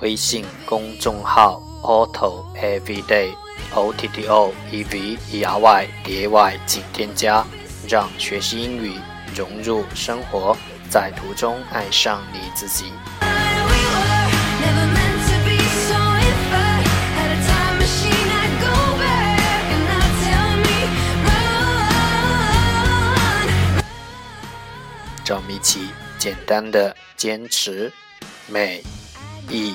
微信公众号 Auto Everyday O T T O E V E R Y D A Y，请添加，让学习英语融入生活，在途中爱上你自己。让我们一起简单的坚持每一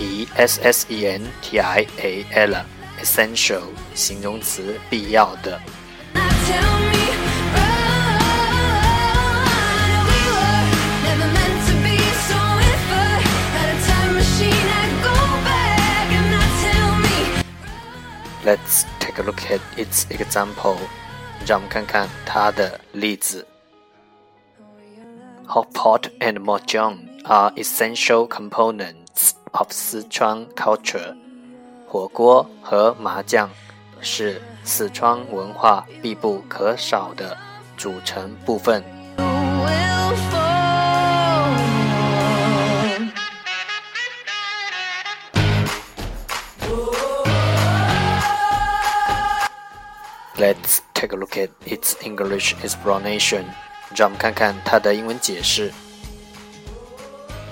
E S S E N T I A L，essential 形容词，必要的。Let's take a look at its example. 让我们看看它的例子。Hot pot and mahjong are essential components of Sichuan culture. 火锅和麻将是四川文化必不可少的组成部分。Let's take a look at its English explanation. 让我们看看它的英文解释。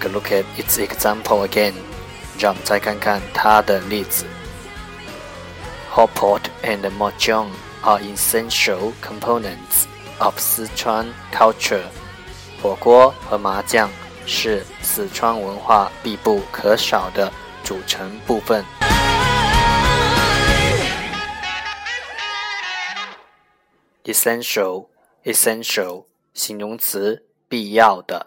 take a look at its example again. 让我们再看看它的例子。Hot pot and mahjong are essential components of Sichuan culture. 火锅和麻将是四川文化必不可少的组成部分。Essential, essential，形容词，必要的。